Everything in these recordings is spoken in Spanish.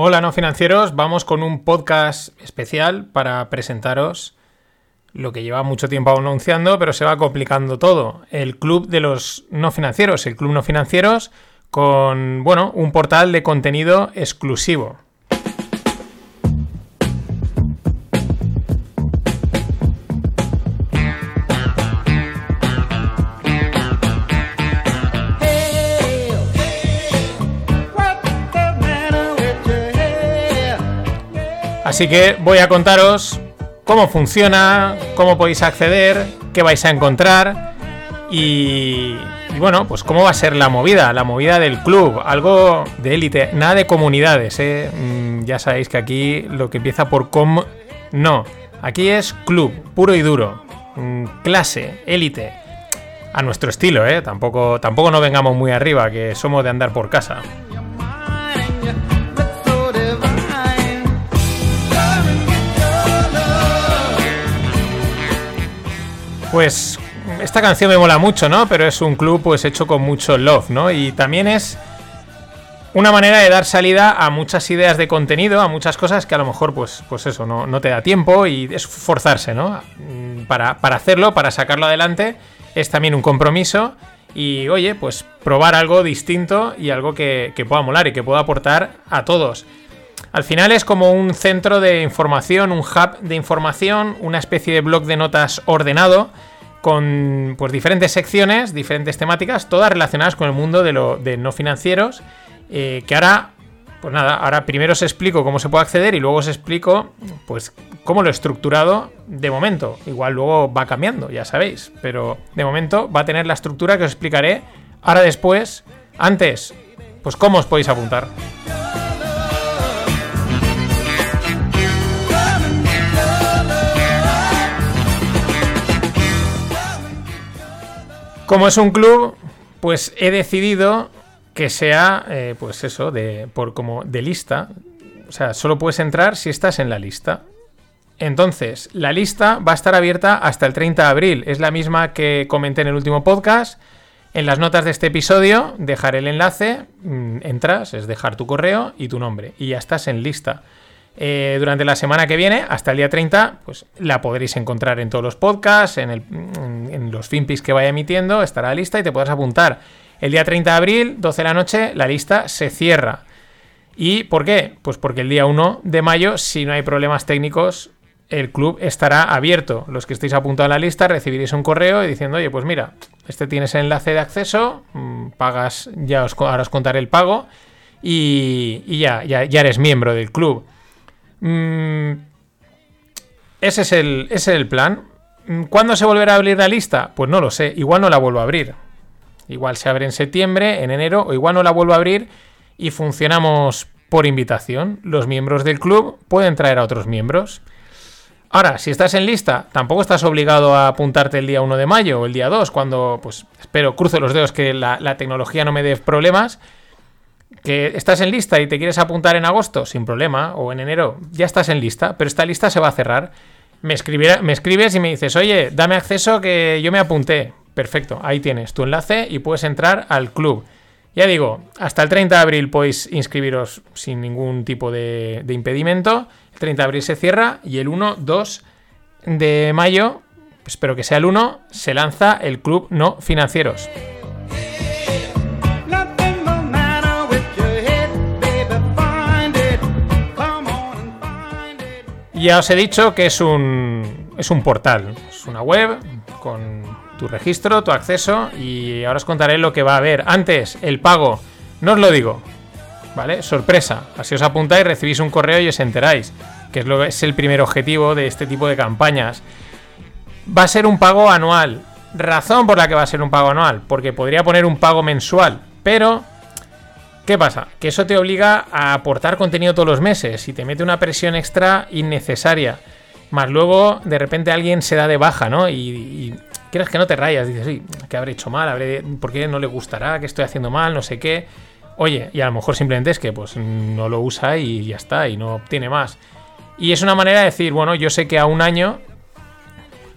Hola no financieros, vamos con un podcast especial para presentaros lo que lleva mucho tiempo anunciando, pero se va complicando todo. El club de los no financieros, el club no financieros con, bueno, un portal de contenido exclusivo. Así que voy a contaros cómo funciona, cómo podéis acceder, qué vais a encontrar y, bueno, pues cómo va a ser la movida, la movida del club, algo de élite, nada de comunidades, ¿eh? Mm, ya sabéis que aquí lo que empieza por com, no, aquí es club, puro y duro, mm, clase, élite, a nuestro estilo, ¿eh? Tampoco, tampoco no vengamos muy arriba, que somos de andar por casa. Pues esta canción me mola mucho, ¿no? Pero es un club pues hecho con mucho love, ¿no? Y también es una manera de dar salida a muchas ideas de contenido, a muchas cosas que a lo mejor pues, pues eso, no, no te da tiempo y es forzarse, ¿no? Mm, para, hacerlo, para sacarlo adelante, es también un compromiso y oye, pues probar algo distinto y algo que, que pueda molar y que pueda aportar a todos. Al final es como un centro de información, un hub de información, una especie de blog de notas ordenado con pues, diferentes secciones, diferentes temáticas, todas relacionadas con el mundo de, lo, no financieros, eh, que ahora, pues nada, ahora primero os explico cómo se puede acceder y luego os explico pues cómo lo he estructurado de momento. Igual luego va cambiando, ya sabéis, pero de momento va a tener la estructura que os explicaré ahora después. Antes, pues cómo os podéis apuntar. Como es un club, pues he decidido que sea, eh, pues eso, de, por como de lista. O sea, solo puedes entrar si estás en la lista. Entonces, la lista va a estar abierta hasta el 30 de abril. Es la misma que comenté en el último podcast. En las notas de este episodio dejaré el enlace, mm, entras, es dejar tu correo y tu nombre. Y ya estás en lista. Eh, durante la semana que viene, hasta el día 30, pues la podréis encontrar en todos los podcasts, en, los finpis que vaya emitiendo, estará lista y te podrás apuntar. El día 30 de abril, 12 de la noche, la lista se cierra. ¿Y por qué? Pues porque el día 1 de mayo, si no hay problemas técnicos, el club estará abierto. Los que estéis apuntados a la lista recibiréis un correo diciendo, oye, pues mira, este tienes el enlace de acceso, mm, pagas, ya os, ahora os contaré el pago y, ya, ya, ya eres miembro del club. Mm, ese, es el, ese es el plan. Mm, ¿Cuándo se volverá a abrir la lista? Pues no lo sé. Igual no la vuelvo a abrir. Igual se abre en septiembre, en enero, o igual no la vuelvo a abrir y funcionamos por invitación. Los miembros del club pueden traer a otros miembros. Ahora, si estás en lista, tampoco estás obligado a apuntarte el día 1 de mayo o el día 2, cuando, pues, espero, cruzo los dedos que la, la tecnología no me dé problemas que estás en lista y te quieres apuntar en agosto, sin problema, o en enero, ya estás en lista, pero esta lista se va a cerrar. Me, me escribes y me dices, oye, dame acceso que yo me apunté. Perfecto, ahí tienes tu enlace y puedes entrar al club. Ya digo, hasta el 30 de abril podéis inscribiros sin ningún tipo de, de impedimento. El 30 de abril se cierra y el 1, 2 de mayo, espero que sea el 1, se lanza el club no financieros. Ya os he dicho que es un, es un portal, es una web con tu registro, tu acceso y ahora os contaré lo que va a haber. Antes, el pago, no os lo digo, ¿vale? Sorpresa, así os apuntáis, recibís un correo y os enteráis, que es, lo, es el primer objetivo de este tipo de campañas. Va a ser un pago anual. Razón por la que va a ser un pago anual, porque podría poner un pago mensual, pero ¿Qué pasa? Que eso te obliga a aportar contenido todos los meses y te mete una presión extra innecesaria. Más luego, de repente alguien se da de baja, ¿no? Y, quieres que no te rayas. Dices, sí, ¿qué habré hecho mal? ¿Habré... ¿Por qué no le gustará? ¿Qué estoy haciendo mal? No sé qué. Oye, y a lo mejor simplemente es que pues no lo usa y ya está, y no obtiene más. Y es una manera de decir, bueno, yo sé que a un año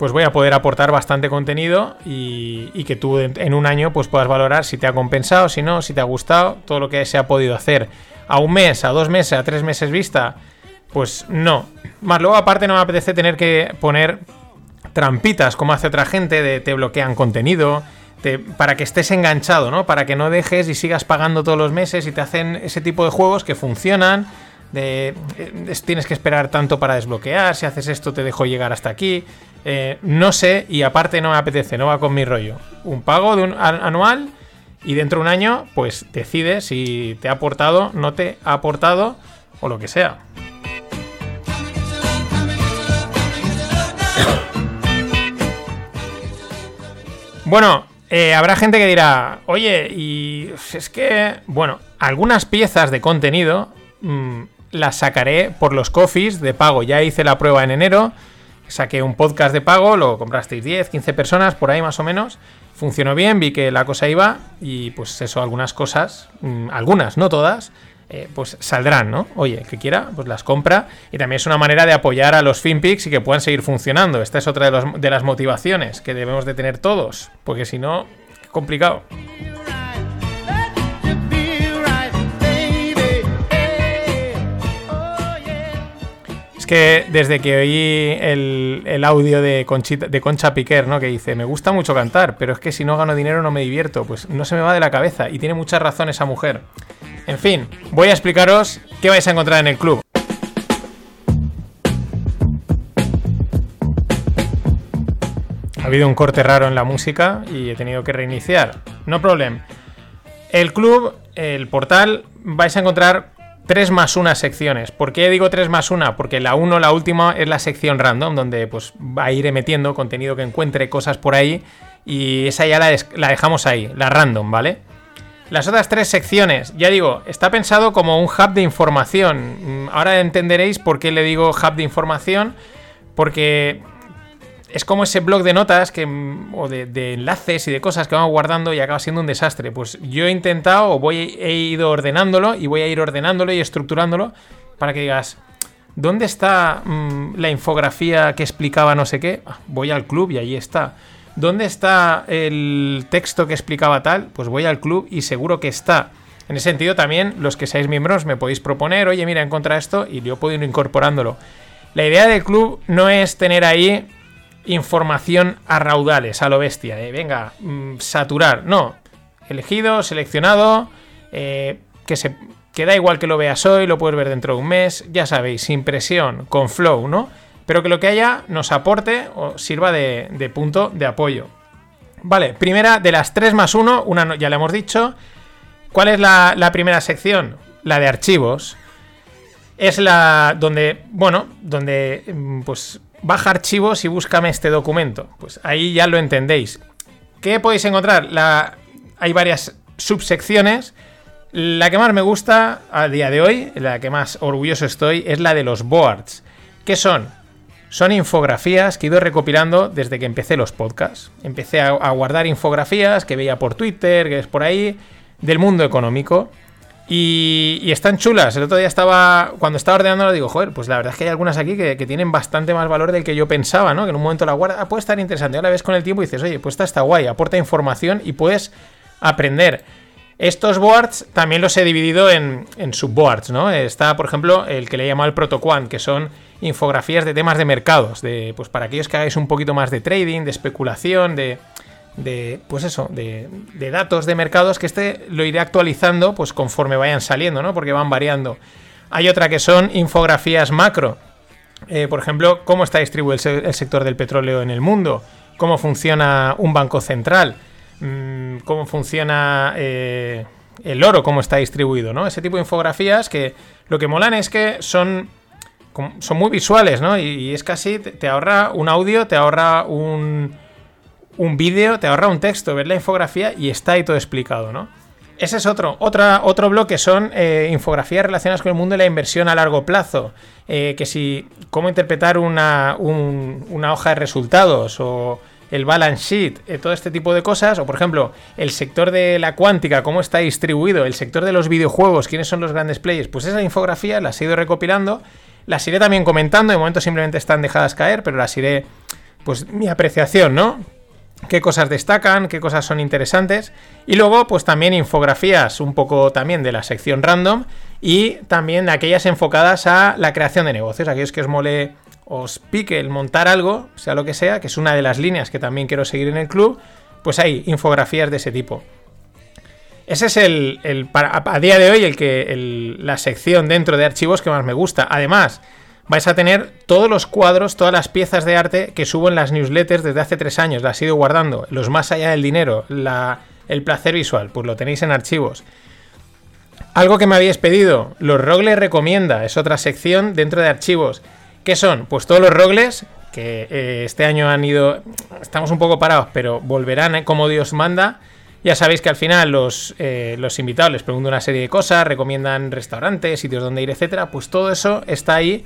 pues voy a poder aportar bastante contenido y, que tú en un año pues puedas valorar si te ha compensado, si no, si te ha gustado, todo lo que se ha podido hacer. a un mes, a dos meses, a tres meses vista, pues no. Más luego aparte no me apetece tener que poner trampitas como hace otra gente de te bloquean contenido, para que estés enganchado, ¿no? Para que no dejes y sigas pagando todos los meses y te hacen ese tipo de juegos que funcionan. De, eh, tienes que esperar tanto para desbloquear, si haces esto te dejo llegar hasta aquí. Eh, no sé, y aparte no me apetece, no va con mi rollo. Un pago de un anual y dentro de un año, pues decides si te ha aportado, no te ha aportado o lo que sea. Bueno, eh, habrá gente que dirá, oye, y es que, bueno, algunas piezas de contenido mm, las sacaré por los coffees de pago. Ya hice la prueba en enero, saqué un podcast de pago, lo comprasteis 10, 15 personas, por ahí más o menos. Funcionó bien, vi que la cosa iba y pues eso, algunas cosas, mm, algunas, no todas, eh, pues saldrán, ¿no? Oye, que quiera, pues las compra. Y también es una manera de apoyar a los FinPix y que puedan seguir funcionando. Esta es otra de, las motivaciones que debemos de tener todos, porque si no, complicado. Que desde que oí el, audio de, Concha Piquer, ¿no? Que dice, me gusta mucho cantar, pero es que si no gano dinero no me divierto. Pues no se me va de la cabeza. Y tiene mucha razón esa mujer. En fin, voy a explicaros qué vais a encontrar en el club. Ha habido un corte raro en la música y he tenido que reiniciar. No problem. El club, el portal, vais a encontrar 3 más 1 secciones. ¿Por qué digo 3 más 1? Porque la 1, la última, es la sección random, donde pues va a ir metiendo contenido que encuentre, cosas por ahí. Y esa ya la, la dejamos ahí, la random, ¿vale? Las otras tres secciones, ya digo, está pensado como un hub de información. Mm, ahora entenderéis por qué le digo hub de información, porque es como ese blog de notas que, mm, o de, enlaces y de cosas que vamos guardando y acaba siendo un desastre. Pues yo he intentado, o voy, he ido ordenándolo y voy a ir ordenándolo y estructurándolo para que digas, ¿dónde está mm, la infografía que explicaba no sé qué? Ah, voy al club y ahí está. ¿Dónde está el texto que explicaba tal? Pues voy al club y seguro que está. En ese sentido también los que seáis miembros me podéis proponer, oye mira, encontrado esto y yo puedo ir incorporándolo. La idea del club no es tener ahí información a raudales, a lo bestia, ¿eh? venga, mm, saturar, no. Elegido, seleccionado, eh, que, se, que da igual que lo veas hoy, lo puedes ver dentro de un mes, ya sabéis, sin presión, con flow, ¿no? pero que lo que haya nos aporte o sirva de, punto de apoyo. Vale, primera de las 3 más 1, una ya le hemos dicho. ¿Cuál es la, primera sección? La de archivos. Es la donde, bueno, donde mm, pues baja archivos y búscame este documento. Pues ahí ya lo entendéis. ¿Qué podéis encontrar? Hay varias subsecciones. La que más me gusta a día de hoy, la que más orgulloso estoy, es la de los boards. ¿Qué son? Son infografías que he ido recopilando desde que empecé los podcasts. Empecé a, guardar infografías que veía por Twitter, que es por ahí, del mundo económico. Y, están chulas. El otro día estaba, cuando estaba ordenándolo, digo, joder, pues la verdad es que hay algunas aquí que, tienen bastante más valor del que yo pensaba, ¿no? Que en un momento la guarda, ah, puede estar interesante. Ahora ves con el tiempo y dices, oye, pues esta está guay, aporta información y puedes aprender. Estos boards también los he dividido en, en subboards, ¿no? Está, por ejemplo, el que le he llamado el protoquant, que son infografías de temas de mercados, de, pues para aquellos que hagáis un poquito más de trading, de especulación, de, de pues eso, de, de, datos de mercados, que este lo iré actualizando pues conforme vayan saliendo, ¿no? Porque van variando. Hay otra que son infografías macro. Eh, por ejemplo, cómo está distribuido el, sector del petróleo en el mundo, cómo funciona un banco central. Mm, cómo funciona eh, el oro, cómo está distribuido, ¿no? Ese tipo de infografías que lo que molan es que son, son muy visuales, ¿no? Y, es casi, te, ahorra un audio, te ahorra un, un vídeo, te ahorra un texto, ver la infografía y está ahí todo explicado, ¿no? Ese es otro. Otra, otro bloque son eh, infografías relacionadas con el mundo de la inversión a largo plazo. que si, cómo interpretar una, una hoja de resultados o el balance sheet, eh, todo este tipo de cosas, o por ejemplo, el sector de la cuántica, cómo está distribuido, el sector de los videojuegos, quiénes son los grandes players, pues esa infografía las he ido recopilando, las iré también comentando, de momento simplemente están dejadas caer, pero las iré, pues mi apreciación, ¿no? Qué cosas destacan, qué cosas son interesantes. Y luego, pues también infografías un poco también de la sección random y también aquellas enfocadas a la creación de negocios, aquellos que os mole, os pique el montar algo, sea lo que sea, que es una de las líneas que también quiero seguir en el club, pues hay infografías de ese tipo. Ese es el, a, día de hoy el que la sección dentro de archivos que más me gusta. Además, vais a tener todos los cuadros, todas las piezas de arte que subo en las newsletters desde hace tres años. Las he ido guardando. Los más allá del dinero, el placer visual, pues lo tenéis en archivos. Algo que me habéis pedido, los rogles recomienda, es otra sección dentro de archivos. ¿Qué son? Pues todos los rogles que eh, este año han ido, estamos un poco parados, pero volverán eh, como Dios manda. Ya sabéis que al final los, eh, los invitados les preguntan una serie de cosas, recomiendan restaurantes, sitios donde ir, etcétera. Pues todo eso está ahí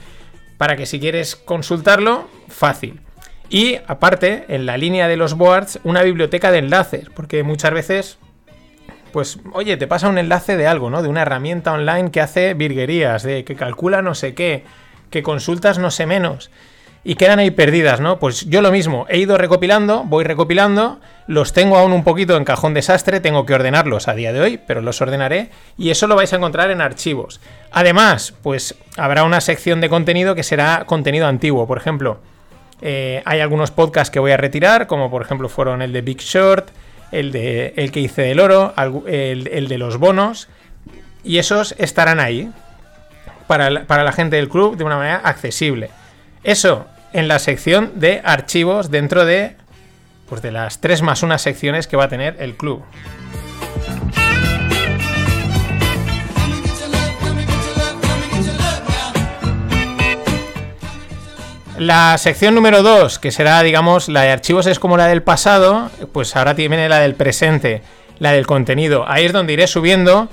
para que si quieres consultarlo, fácil. Y aparte, en la línea de los boards, una biblioteca de enlaces, porque muchas veces, pues, oye, te pasa un enlace de algo, ¿no? De una herramienta online que hace virguerías, de que calcula no sé qué, que consultas no sé menos y quedan ahí perdidas, ¿no? Pues yo lo mismo, he ido recopilando, voy recopilando, los tengo aún un poquito en cajón desastre, tengo que ordenarlos a día de hoy, pero los ordenaré y eso lo vais a encontrar en archivos. Además, pues habrá una sección de contenido que será contenido antiguo, por ejemplo, eh, hay algunos podcasts que voy a retirar, como por ejemplo fueron el de Big Short, el, de, el que hice del oro, el, de los bonos, y esos estarán ahí para para la gente del club de una manera accesible. Eso en la sección de archivos dentro de, pues de las 3 más 1 secciones que va a tener el club. La sección número 2, que será, digamos, la de archivos es como la del pasado, pues ahora viene la del presente, la del contenido. Ahí es donde iré subiendo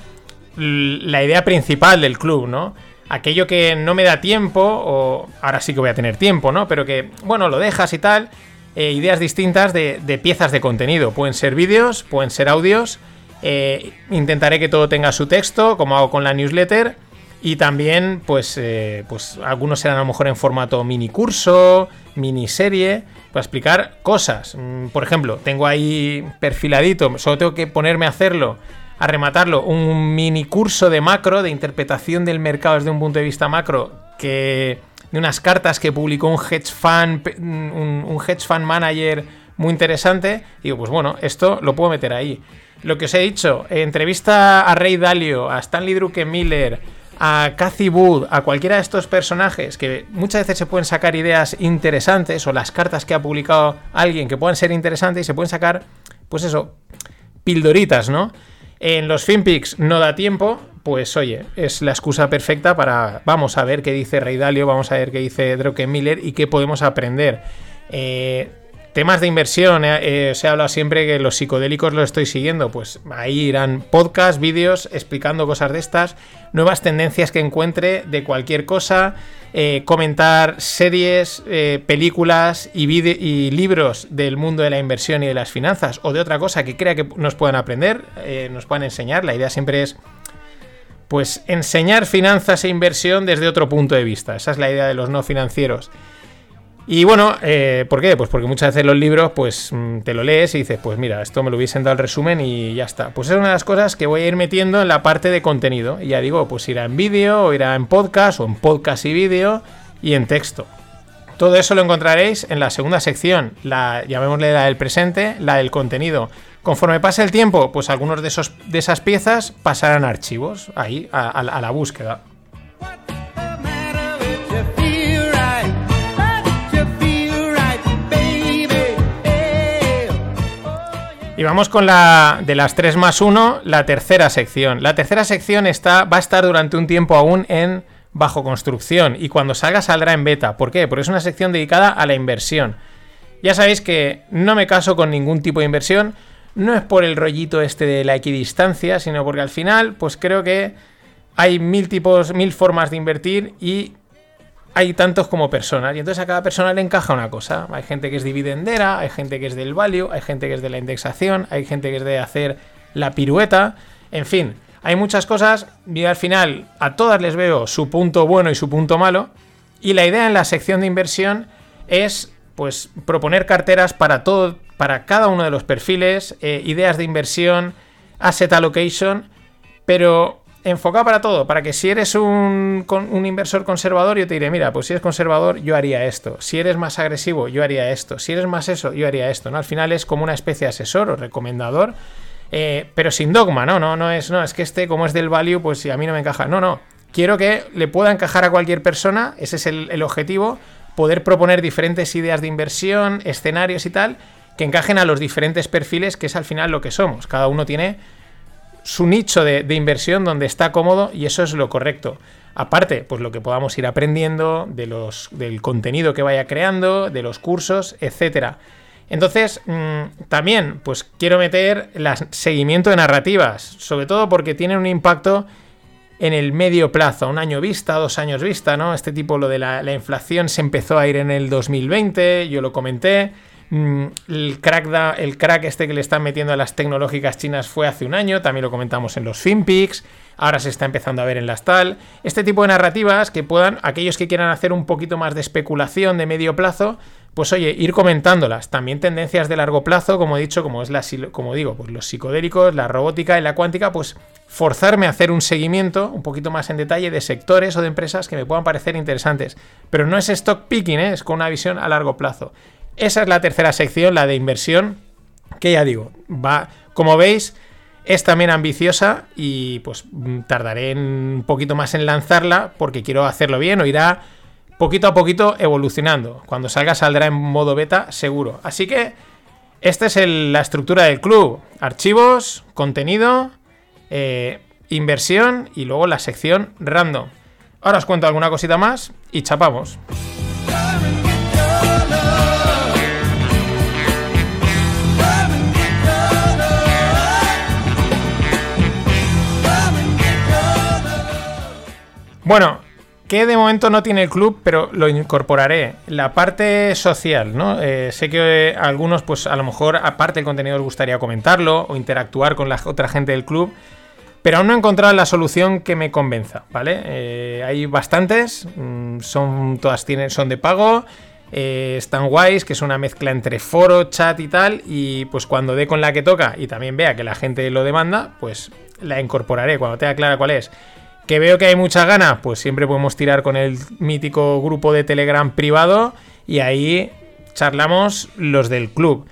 la idea principal del club, ¿no? Aquello que no me da tiempo, o ahora sí que voy a tener tiempo, ¿no? Pero que, bueno, lo dejas y tal, eh, ideas distintas de, piezas de contenido. Pueden ser vídeos, pueden ser audios. Eh, intentaré que todo tenga su texto, como hago con la newsletter. Y también, pues, eh, pues algunos serán a lo mejor en formato mini curso, miniserie, para explicar cosas. Mm, por ejemplo, tengo ahí perfiladito, solo tengo que ponerme a hacerlo a rematarlo, un mini curso de macro, de interpretación del mercado desde un punto de vista macro, que de unas cartas que publicó un hedge fund, un, hedge fund manager muy interesante. Y digo, pues bueno, esto lo puedo meter ahí. Lo que os he dicho, entrevista a Ray Dalio, a Stanley Druckenmiller, a Cathy Wood, a cualquiera de estos personajes que muchas veces se pueden sacar ideas interesantes o las cartas que ha publicado alguien que puedan ser interesantes y se pueden sacar, pues eso, pildoritas, ¿no? En los FinPix no da tiempo, pues oye, es la excusa perfecta para vamos a ver qué dice Rey Dalio, vamos a ver qué dice Miller y qué podemos aprender. Eh, temas de inversión, eh, eh, se ha hablado siempre que los psicodélicos los estoy siguiendo, pues ahí irán podcasts, vídeos explicando cosas de estas, nuevas tendencias que encuentre de cualquier cosa. Eh, comentar series, eh, películas y, y, libros del mundo de la inversión y de las finanzas o de otra cosa que crea que nos puedan aprender, eh, nos puedan enseñar. La idea siempre es pues enseñar finanzas e inversión desde otro punto de vista. Esa es la idea de los no financieros. Y bueno, eh, ¿por qué? Pues porque muchas veces los libros, pues mm, te lo lees y dices, pues mira, esto me lo hubiesen dado el resumen y ya está. Pues es una de las cosas que voy a ir metiendo en la parte de contenido. Y ya digo, pues irá en vídeo, o irá en podcast, o en podcast y vídeo, y en texto. Todo eso lo encontraréis en la segunda sección, la llamémosle la del presente, la del contenido. Conforme pase el tiempo, pues algunos de, esos, de esas piezas pasarán a archivos, ahí, a la búsqueda. Y vamos con la de las 3 más 1, la tercera sección. La tercera sección está, va a estar durante un tiempo aún en bajo construcción y cuando salga saldrá en beta. ¿Por qué? Porque es una sección dedicada a la inversión. Ya sabéis que no me caso con ningún tipo de inversión, no es por el rollito este de la equidistancia, sino porque al final, pues creo que hay mil tipos, mil formas de invertir y hay tantos como personas y entonces a cada persona le encaja una cosa. Hay gente que es dividendera, hay gente que es del value, hay gente que es de la indexación, hay gente que es de hacer la pirueta, en fin, hay muchas cosas. Y al final a todas les veo su punto bueno y su punto malo. Y la idea en la sección de inversión es pues proponer carteras para todo para cada uno de los perfiles, eh, ideas de inversión, asset allocation, pero enfocado para todo, para que si eres un, inversor conservador, yo te diré, mira, pues si eres conservador, yo haría esto. Si eres más agresivo, yo haría esto. Si eres más eso, yo haría esto. ¿no? Al final es como una especie de asesor o recomendador, eh, pero sin dogma, ¿no? No, no es, no, es que este, como es del value, pues a mí no me encaja. No, no. Quiero que le pueda encajar a cualquier persona, ese es el objetivo, poder proponer diferentes ideas de inversión, escenarios y tal, que encajen a los diferentes perfiles, que es al final lo que somos. Cada uno tiene su nicho de, inversión donde está cómodo y eso es lo correcto. Aparte, pues lo que podamos ir aprendiendo de los, del contenido que vaya creando, de los cursos, etcétera. Entonces, mm, también, pues quiero meter el seguimiento de narrativas, sobre todo porque tienen un impacto en el medio plazo, un año vista, dos años vista, ¿no? Este tipo, lo de la inflación se empezó a ir en el 2020, yo lo comenté. Mm, el crack, el crack este que le están metiendo a las tecnológicas chinas fue hace un año, también lo comentamos en los FinPix, ahora se está empezando a ver en las tal. Este tipo de narrativas que puedan, aquellos que quieran hacer un poquito más de especulación de medio plazo, pues oye, ir comentándolas. También tendencias de largo plazo, como he dicho, como es la, como digo, pues los psicodélicos, la robótica y la cuántica, pues forzarme a hacer un seguimiento un poquito más en detalle de sectores o de empresas que me puedan parecer interesantes. Pero no es stock picking, ¿eh? es con una visión a largo plazo. Esa es la tercera sección, la de inversión, que ya digo, va, como veis, es también ambiciosa y pues tardaré un poquito más en lanzarla porque quiero hacerlo bien o irá poquito a poquito evolucionando. Cuando salga saldrá en modo beta seguro. Así que esta es la estructura del club. Archivos, contenido, eh, inversión y luego la sección random. Ahora os cuento alguna cosita más y chapamos. Bueno, que de momento no tiene el club, pero lo incorporaré. La parte social, ¿no? Eh, sé que algunos, pues a lo mejor, aparte del contenido, os gustaría comentarlo o interactuar con la otra gente del club. Pero aún no he encontrado la solución que me convenza, ¿vale? Eh, hay bastantes, mm, son, todas tienen, son de pago, eh, están guays, que es una mezcla entre foro, chat y tal, y pues cuando dé con la que toca y también vea que la gente lo demanda, pues la incorporaré cuando tenga clara cuál es. Que veo que hay mucha ganas, pues siempre podemos tirar con el mítico grupo de Telegram privado y ahí charlamos los del club.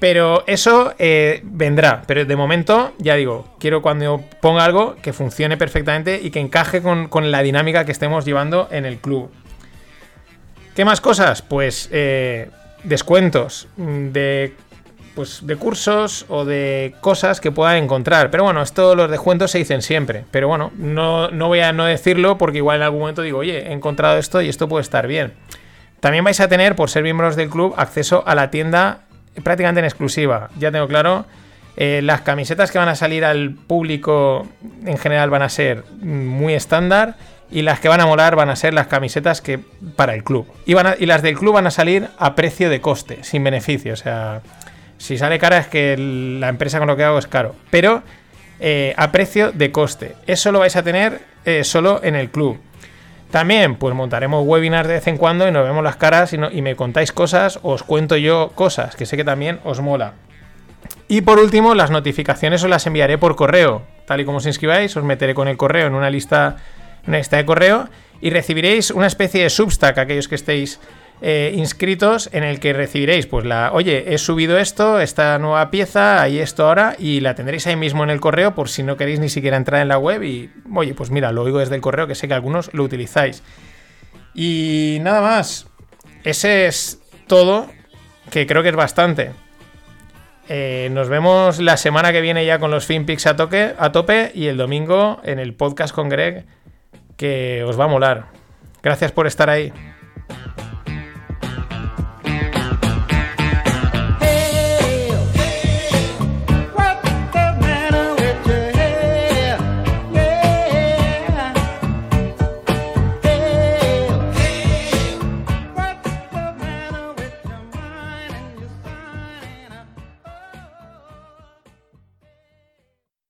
Pero eso eh, vendrá. Pero de momento, ya digo, quiero cuando ponga algo que funcione perfectamente y que encaje con, la dinámica que estemos llevando en el club. ¿Qué más cosas? Pues eh, descuentos de pues de cursos o de cosas que pueda encontrar. Pero bueno, esto los descuentos se dicen siempre. Pero bueno, no, no voy a no decirlo porque igual en algún momento digo, oye, he encontrado esto y esto puede estar bien. También vais a tener, por ser miembros del club, acceso a la tienda prácticamente en exclusiva. Ya tengo claro. Eh, las camisetas que van a salir al público en general van a ser muy estándar y las que van a molar van a ser las camisetas que para el club. Y, van y las del club van a salir a precio de coste, sin beneficio. O sea, si sale cara es que la empresa con lo que hago es caro. Pero eh, a precio de coste. Eso lo vais a tener eh, solo en el club. También, pues montaremos webinars de vez en cuando y nos vemos las caras y, y me contáis cosas, os cuento yo cosas, que sé que también os mola. Y por último, las notificaciones os las enviaré por correo. Tal y como os inscribáis, os meteré con el correo en una lista, una lista de correo y recibiréis una especie de substack, aquellos que estéis eh, inscritos en el que recibiréis, pues la, oye, he subido esto, esta nueva pieza, hay esto ahora, y la tendréis ahí mismo en el correo por si no queréis ni siquiera entrar en la web y, oye, pues mira, lo oigo desde el correo, que sé que algunos lo utilizáis. Y nada más, ese es todo, que creo que es bastante. Eh, nos vemos la semana que viene ya con los FinPix a, a tope y el domingo en el podcast con Greg, que os va a molar. Gracias por estar ahí.